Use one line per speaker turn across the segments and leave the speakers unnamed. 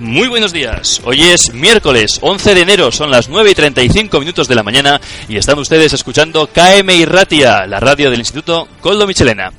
Muy buenos días. Hoy es miércoles 11 de enero, son las 9 y 35 minutos de la mañana y están ustedes escuchando KM Irratia, la radio del Instituto Coldo Michelena.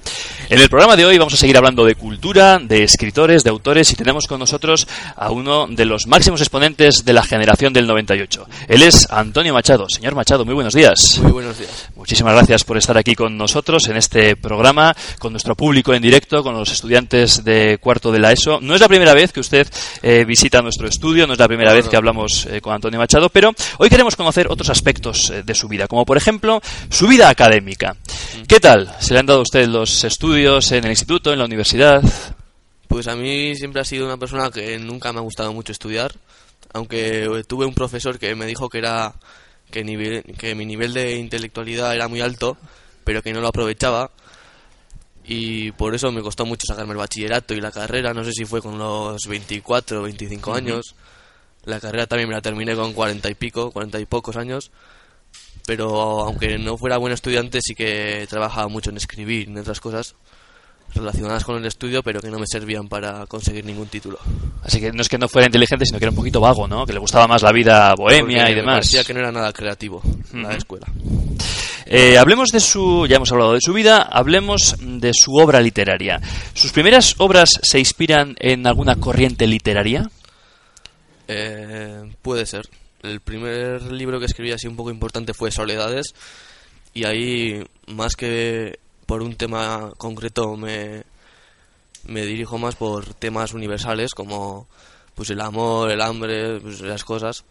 En el programa de hoy vamos a seguir hablando de cultura, de escritores, de autores y tenemos con nosotros a uno de los máximos exponentes de la generación del 98. Él es Antonio Machado. Señor Machado, muy buenos días.
Muy buenos días.
Muchísimas gracias por estar aquí con nosotros en este programa, con nuestro público en directo, con los estudiantes de cuarto de la ESO. No es la primera vez que usted eh, visita nuestro estudio, no es la primera vez que hablamos eh, con Antonio Machado, pero hoy queremos conocer otros aspectos eh, de su vida, como por ejemplo su vida académica. ¿Qué tal? ¿Se le han dado a usted los estudios en el instituto, en la universidad?
Pues a mí siempre ha sido una persona que nunca me ha gustado mucho estudiar, aunque tuve un profesor que me dijo que era que, nivel, que mi nivel de intelectualidad era muy alto, pero que no lo aprovechaba y por eso me costó mucho sacarme el bachillerato y la carrera, no sé si fue con los 24 o 25 años. La carrera también me la terminé con 40 y pico, 40 y pocos años. Pero aunque no fuera buen estudiante, sí que trabajaba mucho en escribir, en otras cosas relacionadas con el estudio, pero que no me servían para conseguir ningún título.
Así que no es que no fuera inteligente, sino que era un poquito vago, ¿no? Que le gustaba más la vida bohemia
Porque
y demás.
parecía que no era nada creativo la escuela.
Eh, hablemos de su, ya hemos hablado de su vida, hablemos de su obra literaria. ¿Sus primeras obras se inspiran en alguna corriente literaria?
Eh, puede ser. El primer libro que escribí así un poco importante fue Soledades y ahí más que por un tema concreto me, me dirijo más por temas universales como pues el amor, el hambre, pues, las cosas.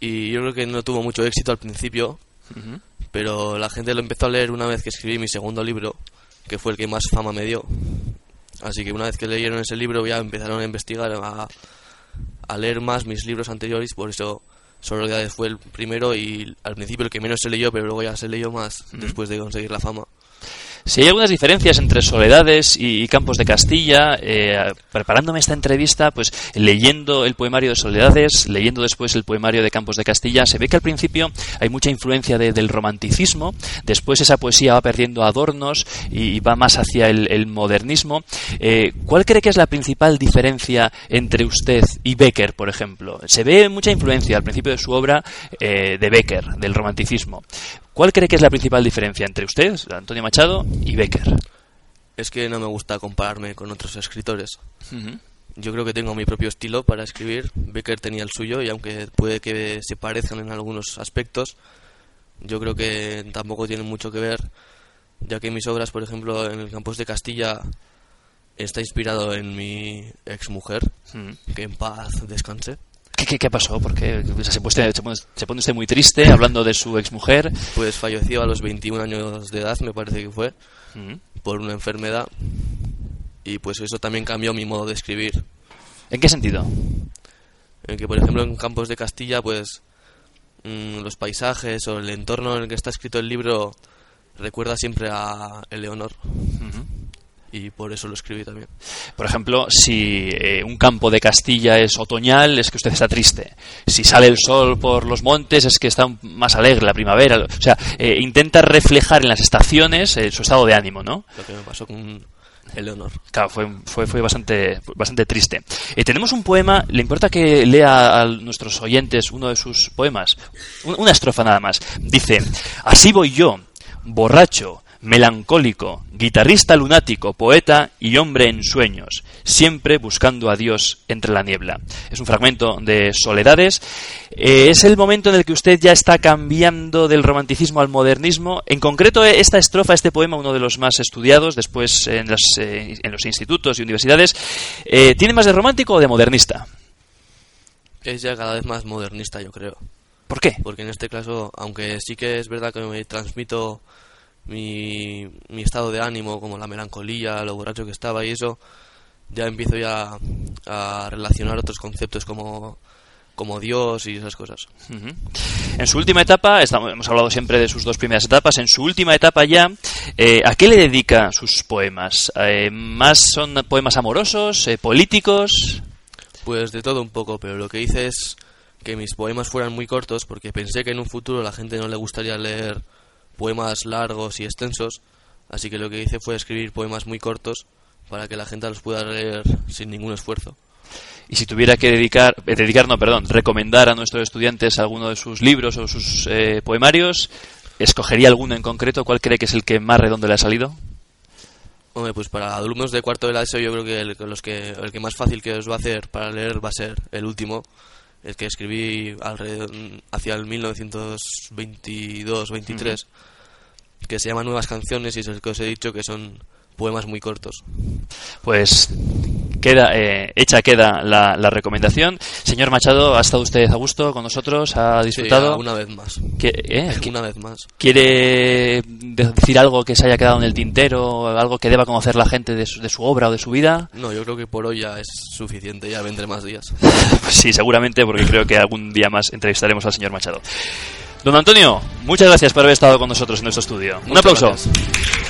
Y yo creo que no tuvo mucho éxito al principio, pero la gente lo empezó a leer una vez que escribí mi segundo libro, que fue el que más fama me dio. Así que una vez que leyeron ese libro ya empezaron a investigar, a, a leer más mis libros anteriores, por eso Soledades fue el primero y al principio el que menos se leyó, pero luego ya se leyó más después de conseguir la fama.
Si hay algunas diferencias entre Soledades y, Campos de Castilla, eh, preparándome esta entrevista, pues leyendo el poemario de Soledades, leyendo después el poemario de Campos de Castilla, se ve que al principio hay mucha influencia de- del romanticismo, después esa poesía va perdiendo adornos y, va más hacia el, el modernismo. Eh, ¿Cuál cree que es la principal diferencia entre usted y Becker, por ejemplo? Se ve mucha influencia al principio de su obra eh, de Becker, del romanticismo. ¿Cuál cree que es la principal diferencia entre usted, Antonio Machado, y Becker?
Es que no me gusta compararme con otros escritores. Yo creo que tengo mi propio estilo para escribir. Becker tenía el suyo y aunque puede que se parezcan en algunos aspectos, yo creo que tampoco tienen mucho que ver, ya que mis obras, por ejemplo, en el Campos de Castilla está inspirado en mi exmujer,
Mm.
que en paz descanse.
¿Qué, qué, qué pasó? Porque se, pone, se, pone, se pone usted muy triste hablando de su exmujer.
Pues falleció a los 21 años de edad, me parece que fue,
Mm.
por una enfermedad. Y pues eso también cambió mi modo de escribir.
¿En qué sentido?
en que por ejemplo en Campos de Castilla pues mm, los paisajes o el entorno en el que está escrito el libro recuerda siempre a Eleonor
Ujú.
Y por eso lo escribí también.
Por ejemplo, si eh, un campo de Castilla es otoñal, es que usted está triste. Si sale el sol por los montes, es que está más alegre la primavera. O sea, eh, intenta reflejar en las estaciones eh, su estado de ánimo, ¿no?
Lo que me pasó con Eleonor.
Claro, fue, fue, fue bastante, bastante triste. Eh, tenemos un poema, ¿le importa que lea a nuestros oyentes uno de sus poemas? Un- una estrofa nada más. Dice, así voy yo, borracho, melancólico, guitarrista lunático, poeta y hombre en sueños, siempre buscando a Dios entre la niebla. Es un fragmento de Soledades. Eh, es el momento en el que usted ya está cambiando del romanticismo al modernismo. En concreto, eh, esta estrofa, este poema, uno de los más estudiados después en, las, eh, en los institutos y universidades, eh, ¿tiene más de romántico o de modernista?
Es ya cada vez más modernista yo creo.
¿Por qué?
Porque en este caso, aunque sí que es verdad que me transmito mi, mi estado de ánimo, como la melancolía, lo borracho que estaba y eso, ya empiezo ya a relacionar otros conceptos como como Dios y esas cosas.
En su última etapa, estamos- hemos hablado siempre de sus dos primeras etapas, en su última etapa ya, eh, ¿a qué le dedica sus poemas? Eh, ¿Más son poemas amorosos, eh, políticos?
Pues de todo un poco, pero lo que hice es que mis poemas fueran muy cortos porque pensé que en un futuro la gente no le gustaría leer poemas largos y extensos, así que lo que hice fue escribir poemas muy cortos para que la gente los pueda leer sin ningún esfuerzo.
Y si tuviera que dedicar, eh, dedicar, no, perdón, recomendar a nuestros estudiantes alguno de sus libros o sus eh, poemarios, ¿escogería alguno en concreto? ¿Cuál cree que es el que más redondo le ha salido?
Hombre, pues para alumnos de cuarto de la ESO yo creo que el, los que el que más fácil que os va a hacer para leer va a ser el último, el que escribí alrededor, hacia el 1922-23, que se llama Nuevas Canciones y es el que os he dicho que son poemas muy cortos.
Pues queda eh, hecha queda la, la recomendación. Señor Machado, ¿ha estado usted a gusto con nosotros? ¿Ha
Sí,
disfrutado?
una vez más.
¿Qué- eh? ¿Qué-
Una vez más.
¿Quiere decir algo que se haya quedado en el tintero? ¿Algo que deba conocer la gente de su, de su obra o de su vida?
No, yo creo que por hoy ya es suficiente, ya vendré más días.
Pues sí, seguramente, porque creo que algún día más entrevistaremos al señor Machado. Don Antonio, muchas gracias por haber estado con nosotros en nuestro estudio. Un
Muchas
aplauso.
gracias.